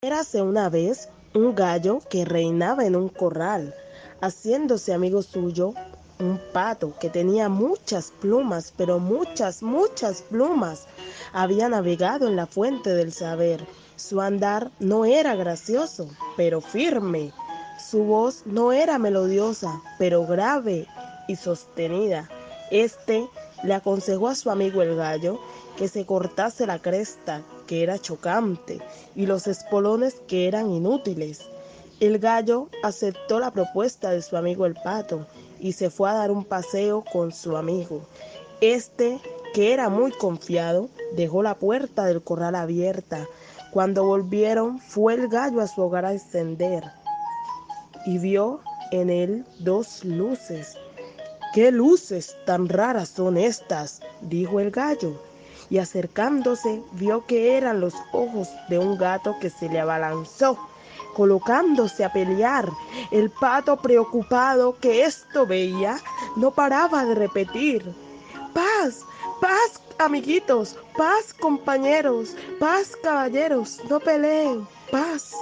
Érase una vez un gallo que reinaba en un corral, haciéndose amigo suyo un pato que tenía muchas plumas, pero muchas, muchas plumas. Había navegado en la fuente del saber. Su andar no era gracioso, pero firme. Su voz no era melodiosa, pero grave y sostenida. Este le aconsejó a su amigo el gallo que se cortase la cresta, que era chocante, y los espolones, que eran inútiles. El gallo aceptó la propuesta de su amigo el pato y se fue a dar un paseo con su amigo. Este, que era muy confiado, dejó la puerta del corral abierta. Cuando volvieron, fue el gallo a su hogar a encender y vio en él dos luces. ¿Qué luces tan raras son estas? dijo el gallo y acercándose vio que eran los ojos de un gato que se le abalanzó, colocándose a pelear. El pato, preocupado que esto veía, no paraba de repetir, paz, paz, amiguitos, paz, compañeros, paz, caballeros, no peleen, paz.